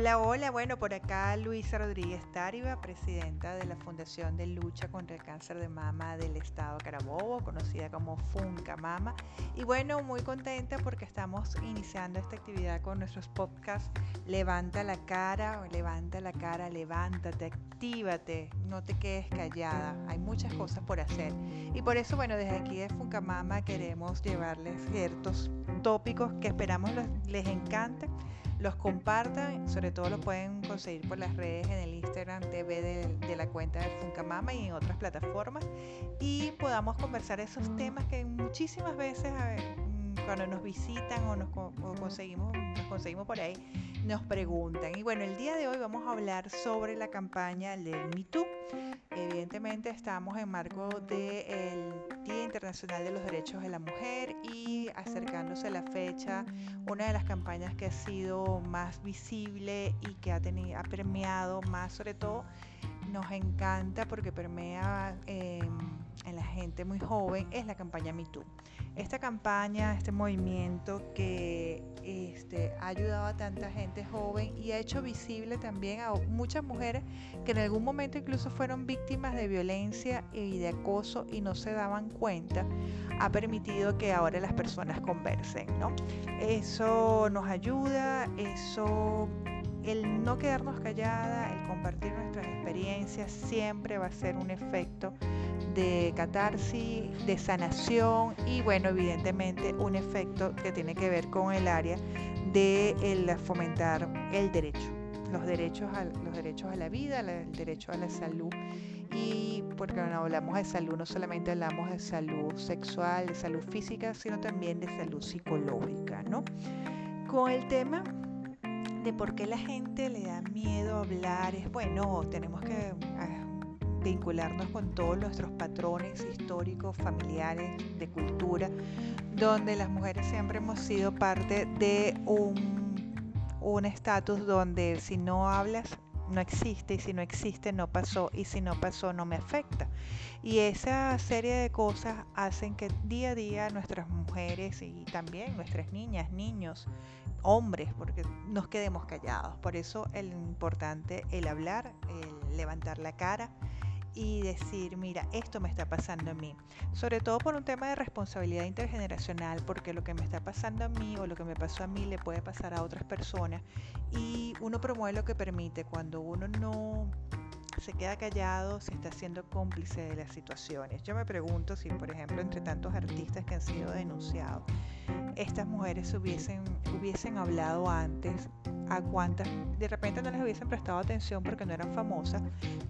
Hola, hola. Bueno, por acá Luisa Rodríguez Táriba, presidenta de la Fundación de Lucha contra el Cáncer de Mama del Estado Carabobo, conocida como Funca Mama. Y bueno, muy contenta porque estamos iniciando esta actividad con nuestros podcasts Levanta la cara, levanta la cara, levántate, actívate, no te quedes callada. Hay muchas cosas por hacer. Y por eso, bueno, desde aquí de Funca Mama queremos llevarles ciertos tópicos que esperamos les encante los compartan, sobre todo lo pueden conseguir por las redes en el Instagram TV de, la cuenta de Funcamama y en otras plataformas. Y podamos conversar esos temas que muchísimas veces mm, cuando nos visitan o nos conseguimos, nos conseguimos por ahí, nos preguntan. Y bueno, el día de hoy vamos a hablar sobre la campaña del MeToo. Evidentemente estamos en marco del Día Internacional de los Derechos de la Mujer y acercándose a la fecha, una de las campañas que ha sido más visible y que ha, tenido, ha permeado más, sobre todo, nos encanta porque permea em, en la gente muy joven, es la campaña MeToo esta campaña, este movimiento que este, ha ayudado a tanta gente joven y ha hecho visible también a muchas mujeres que en algún momento incluso fueron víctimas de violencia y de acoso y no se daban cuenta, ha permitido que ahora las personas conversen, ¿no? Eso nos ayuda, eso el no quedarnos callada, el compartir nuestras experiencias siempre va a ser un efecto de catarsis, de sanación y bueno, evidentemente un efecto que tiene que ver con el área de el fomentar el derecho, los derechos a, los derechos a la vida, el derecho a la salud y porque cuando hablamos de salud no solamente hablamos de salud sexual, de salud física, sino también de salud psicológica, ¿no? Con el tema de por qué la gente le da miedo hablar, es bueno, tenemos que ah, vincularnos con todos nuestros patrones históricos, familiares, de cultura, donde las mujeres siempre hemos sido parte de un estatus donde si no hablas no existe y si no existe no pasó y si no pasó no me afecta. Y esa serie de cosas hacen que día a día nuestras mujeres y también nuestras niñas, niños, hombres, porque nos quedemos callados. Por eso es importante el hablar, el levantar la cara y decir, mira, esto me está pasando a mí. Sobre todo por un tema de responsabilidad intergeneracional, porque lo que me está pasando a mí o lo que me pasó a mí le puede pasar a otras personas. Y uno promueve lo que permite. Cuando uno no se queda callado, se está siendo cómplice de las situaciones. Yo me pregunto si, por ejemplo, entre tantos artistas que han sido denunciados, estas mujeres hubiesen, hubiesen hablado antes, a cuántas, de repente no les hubiesen prestado atención porque no eran famosas,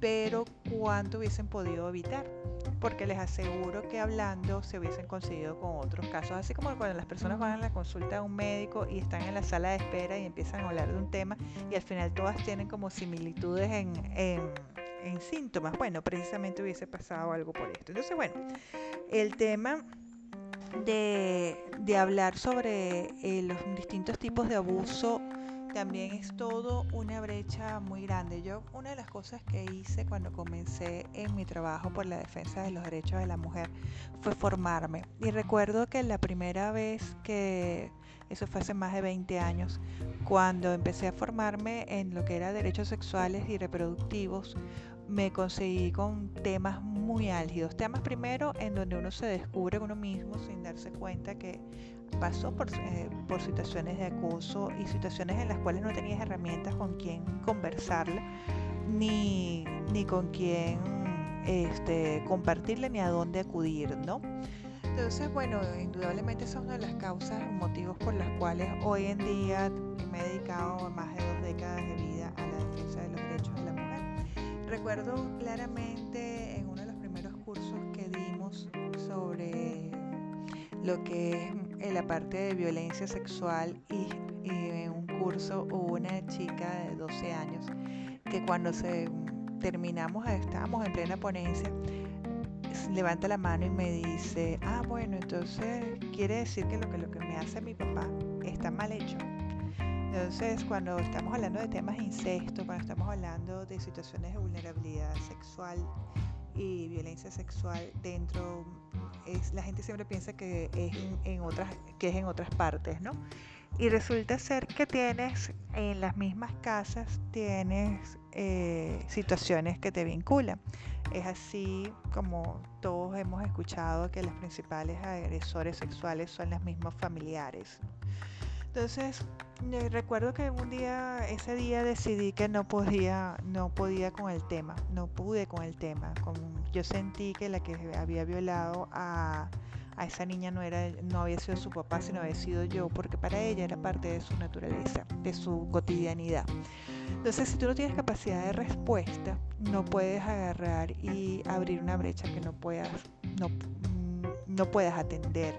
pero cuánto hubiesen podido evitar. Porque les aseguro que hablando se hubiesen conseguido con otros casos, así como cuando las personas van a la consulta a un médico y están en la sala de espera y empiezan a hablar de un tema y al final todas tienen como similitudes en, en síntomas. Bueno, precisamente hubiese pasado algo por esto. Entonces, bueno, el tema de, hablar sobre eh, los distintos tipos de abuso también es todo una brecha muy grande. Yo una de las cosas que hice cuando comencé en mi trabajo por la defensa de los derechos de la mujer fue formarme. Y recuerdo que la primera vez que, eso fue hace más de 20 años, cuando empecé a formarme en lo que era derechos sexuales y reproductivos, me conseguí con temas muy álgidos. Temas primero en donde uno se descubre uno mismo sin darse cuenta que pasó por, eh, por situaciones de acoso y situaciones en las cuales no tenías herramientas con quien conversarle, ni, ni con quién este, compartirle, ni a dónde acudir, ¿no? Entonces, bueno, indudablemente son una de las causas motivos por las cuales hoy en día me he dedicado más de dos décadas de vida a la defensa de los derechos de la mujer. Recuerdo claramente lo que es la parte de violencia sexual y, en un curso hubo una chica de 12 años que cuando terminamos, estábamos en plena ponencia, levanta la mano y me dice, ah, bueno, entonces quiere decir que lo que, lo que me hace mi papá está mal hecho. Entonces, cuando estamos hablando de temas incesto, cuando estamos hablando de situaciones de vulnerabilidad sexual y violencia sexual dentro, es, la gente siempre piensa que es en, otras, que es en otras partes, ¿no? Y resulta ser que tienes en las mismas casas, tienes eh, situaciones que te vinculan. Es así como todos hemos escuchado que los principales agresores sexuales son los mismos familiares. Entonces, recuerdo que un día, ese día decidí que no podía, no podía con el tema, no pude con el tema. yo sentí que la que había violado a, a esa niña no era, no había sido su papá, sino había sido yo, porque para ella era parte de su naturaleza, de su cotidianidad. Entonces, si tú no tienes capacidad de respuesta, no puedes agarrar y abrir una brecha que no puedas, no, no puedas atender.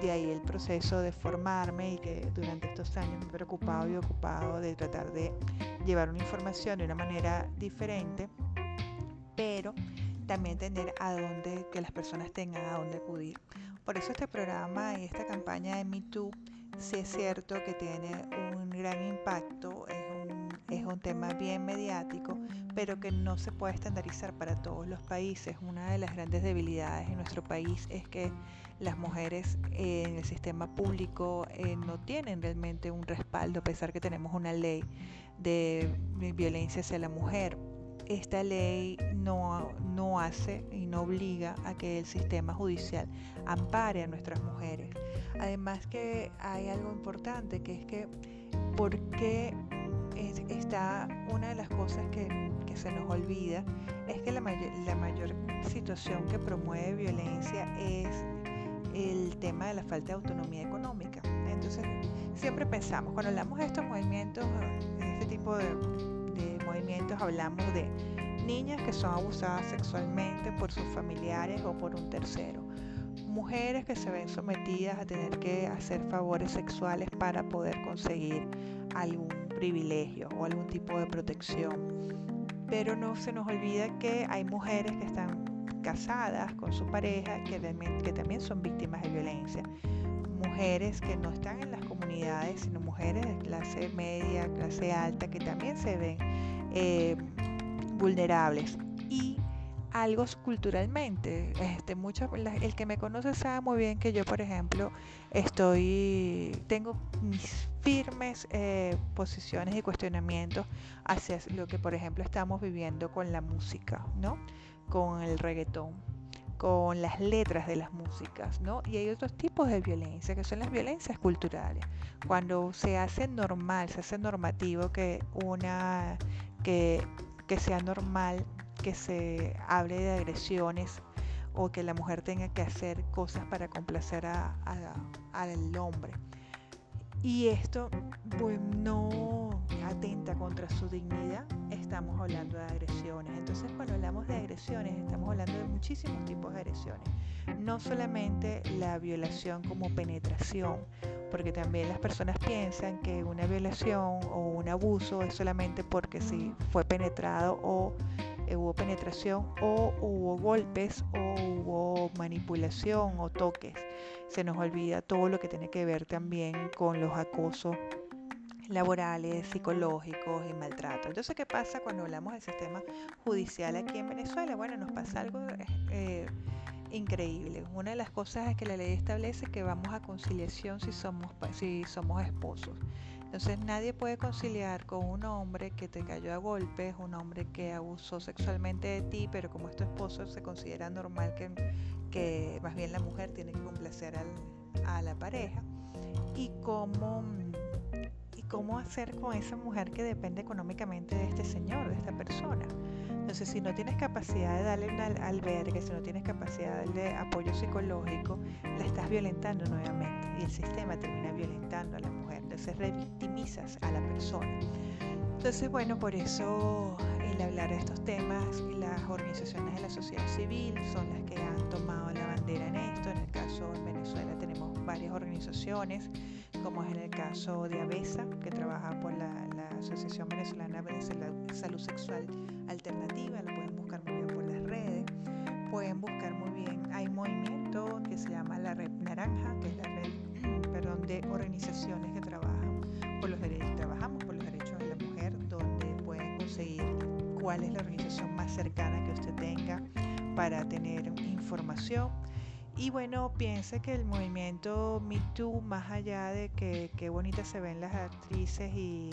De ahí el proceso de formarme y que durante estos años me he preocupado y ocupado de tratar de llevar una información de una manera diferente, pero también tener a dónde, que las personas tengan a dónde acudir. Por eso este programa y esta campaña de MeToo sí es cierto que tiene un gran impacto, es es un tema bien mediático, pero que no se puede estandarizar para todos los países. Una de las grandes debilidades en nuestro país es que las mujeres en el sistema público eh, no tienen realmente un respaldo, a pesar que tenemos una ley de violencia hacia la mujer esta ley no, no hace y no obliga a que el sistema judicial ampare a nuestras mujeres. Además que hay algo importante, que es que por qué está una de las cosas que, se nos olvida, es que la mayor situación que promueve violencia es el tema de la falta de autonomía económica. Entonces, siempre pensamos, cuando hablamos de estos movimientos, de este tipo de movimientos hablamos de niñas que son abusadas sexualmente por sus familiares o por un tercero, mujeres que se ven sometidas a tener que hacer favores sexuales para poder conseguir algún privilegio o algún tipo de protección. Pero no se nos olvida que hay mujeres que están casadas con su pareja que, que también son víctimas de violencia mujeres que no están en las comunidades, sino mujeres de clase media, clase alta, que también se ven eh, vulnerables. Y algo culturalmente, este, el que me conoce sabe muy bien que yo, por ejemplo, estoy, tengo mis firmes eh, posiciones y cuestionamientos hacia lo que, por ejemplo, estamos viviendo con la música, ¿no? Con el reggaetón con las letras de las músicas, ¿no? Y hay otros tipos de violencia, que son las violencias culturales. Cuando se hace normal, se hace normativo que una que, sea normal que se hable de agresiones o que la mujer tenga que hacer cosas para complacer al hombre. Y esto pues, no atenta contra su dignidad, estamos hablando de agresiones. Entonces cuando hablamos de agresiones estamos hablando de muchísimos tipos de agresiones. No solamente la violación como penetración, porque también las personas piensan que una violación o un abuso es solamente porque si fue penetrado o hubo penetración o hubo golpes o hubo manipulación o toques. Se nos olvida todo lo que tiene que ver también con los acosos laborales, psicológicos y maltrato. Entonces, ¿qué pasa cuando hablamos del sistema judicial aquí en Venezuela? Bueno, nos pasa algo eh, increíble. Una de las cosas es que la ley establece que vamos a conciliación si somos, si somos esposos. Entonces nadie puede conciliar con un hombre que te cayó a golpes, un hombre que abusó sexualmente de ti, pero como es tu esposo se considera normal que, que más bien la mujer tiene que complacer a la pareja. Y cómo cómo hacer con esa mujer que depende económicamente de este señor, de esta persona. Entonces, si no tienes capacidad de darle un albergue, si no tienes capacidad de apoyo psicológico, la estás violentando nuevamente y el sistema termina violentando a la mujer. Entonces, revictimizas a la persona. Entonces, bueno, por eso el hablar de estos temas, las organizaciones de la sociedad civil son las que han tomado la bandera en esto. En el caso de Venezuela tenemos varias organizaciones como es en el caso de ABESA, que trabaja por la, Asociación Venezolana de Salud Sexual Alternativa, lo pueden buscar muy bien por las redes, pueden buscar muy bien, hay movimiento que se llama la Red Naranja, que es la red perdón, de organizaciones que trabajan por los derechos, trabajamos por los derechos de la mujer, donde pueden conseguir cuál es la organización más cercana que usted tenga para tener información y bueno, piense que el movimiento Me Too, más allá de que qué bonitas se ven las actrices y,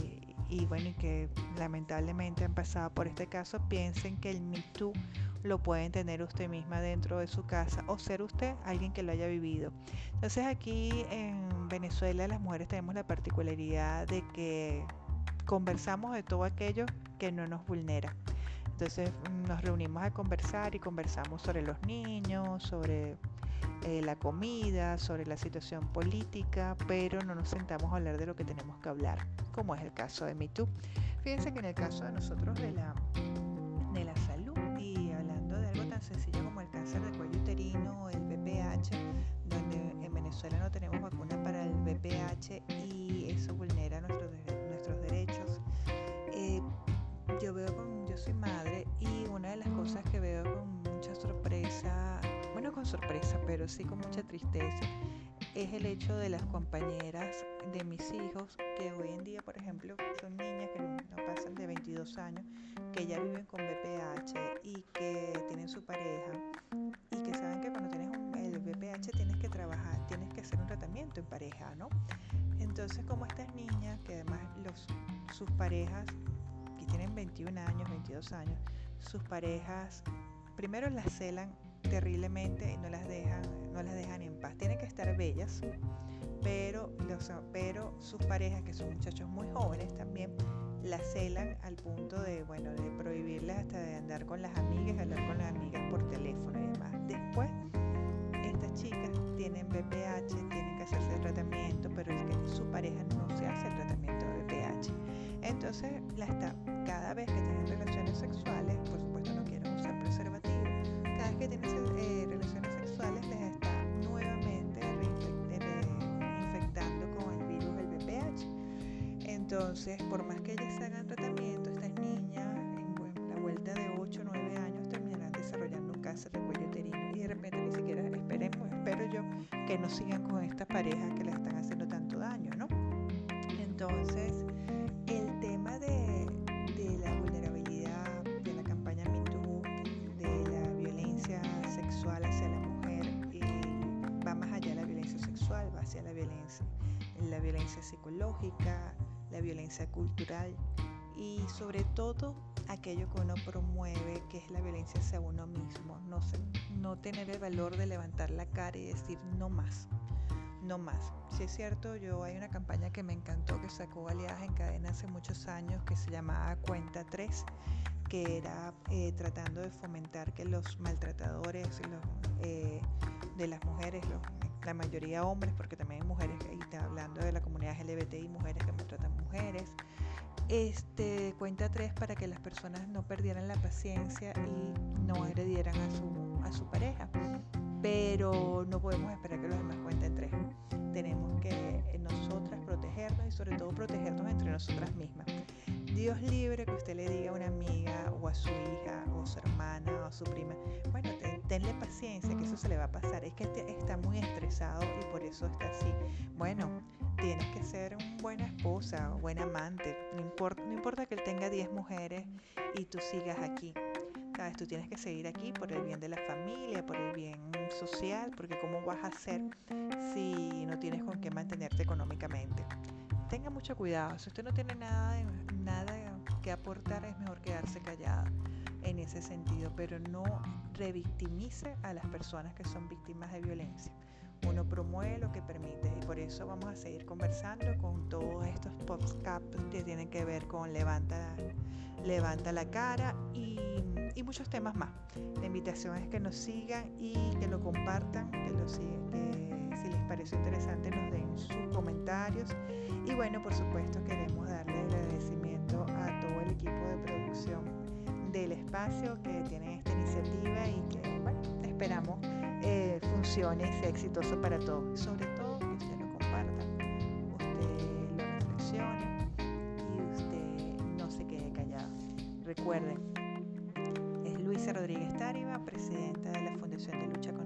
y bueno, y que lamentablemente han pasado por este caso, piensen que el Me Too lo pueden tener usted misma dentro de su casa o ser usted alguien que lo haya vivido. Entonces aquí en Venezuela las mujeres tenemos la particularidad de que conversamos de todo aquello que no nos vulnera. Entonces nos reunimos a conversar y conversamos sobre los niños, sobre eh, la comida, sobre la situación política, pero no nos sentamos a hablar de lo que tenemos que hablar, como es el caso de MeToo. Fíjense que en el caso de nosotros de la, de la salud y hablando de algo tan sencillo como el cáncer de cuello uterino, el BPH, donde en Venezuela no tenemos vacuna para el BPH sorpresa, pero sí con mucha tristeza, es el hecho de las compañeras de mis hijos, que hoy en día, por ejemplo, son niñas que no pasan de 22 años, que ya viven con BPH y que tienen su pareja y que saben que cuando tienes un, el BPH tienes que trabajar, tienes que hacer un tratamiento en pareja, ¿no? Entonces, como estas niñas, que además los, sus parejas, que tienen 21 años, 22 años, sus parejas primero las celan terriblemente y no las dejan, no las dejan en paz. Tienen que estar bellas, pero, pero sus parejas, que son muchachos muy jóvenes también, las celan al punto de, bueno, de prohibirles hasta de andar con las amigas, hablar con las amigas por teléfono y demás. Después, estas chicas tienen BPH, tienen que hacerse el tratamiento, pero es que su pareja no se hace el tratamiento de BPH. Entonces, la está, cada vez que tienen relaciones sexuales, por que tienen eh, relaciones sexuales les está nuevamente infectando con el virus del VPH. Entonces, por más que ellas hagan tratamiento, estas niñas en la vuelta de 8 o 9 años terminarán desarrollando un cáncer de cuello uterino y de repente ni siquiera esperemos, espero yo, que no sigan con estas parejas que les están haciendo tanto daño, ¿no? Entonces, el tema de hacia la violencia, la violencia psicológica, la violencia cultural y sobre todo aquello que uno promueve, que es la violencia hacia uno mismo, no, no tener el valor de levantar la cara y decir no más, no más. Si es cierto, yo hay una campaña que me encantó que sacó Aliadas en Cadena hace muchos años que se llamaba Cuenta 3 que era eh, tratando de fomentar que los maltratadores eh, de las mujeres, la mayoría hombres, porque también hay mujeres, y hablando de la comunidad LGBT y mujeres que maltratan mujeres, este, cuenta tres para que las personas no perdieran la paciencia y no agredieran a su, a su pareja. Pero no podemos esperar que los demás cuenten tres. Tenemos que nosotras protegernos y sobre todo protegernos entre nosotras mismas. Dios libre que usted le diga a una amiga o a su hija o a su hermana o a su prima, bueno, tenle paciencia que eso se le va a pasar, es que está muy estresado y por eso está así. Bueno, tienes que ser una buena esposa o buena amante, no importa, no importa que él tenga 10 mujeres y tú sigas aquí. Sabes, tú tienes que seguir aquí por el bien de la familia, por el bien social, porque ¿cómo vas a hacer si no tienes con qué mantenerte económicamente? Tenga mucho cuidado. Si usted no tiene nada, nada que aportar, es mejor quedarse callado en ese sentido, pero no revictimice a las personas que son víctimas de violencia. Uno promueve lo que permite y por eso vamos a seguir conversando con todos estos podcasts que tienen que ver con levanta, levanta la cara y, muchos temas más. La invitación es que nos sigan y que lo compartan, que lo si les parece interesante nos den sus comentarios y bueno, por supuesto queremos darle agradecimiento a todo el equipo de producción del espacio que tiene esta iniciativa y que bueno, esperamos eh, funcione y sea exitoso para todos. Sobre todo que usted lo comparta, usted lo reflexione y usted no se quede callado. Recuerden, es Luisa Rodríguez Táriba, presidenta de la Fundación de Lucha contra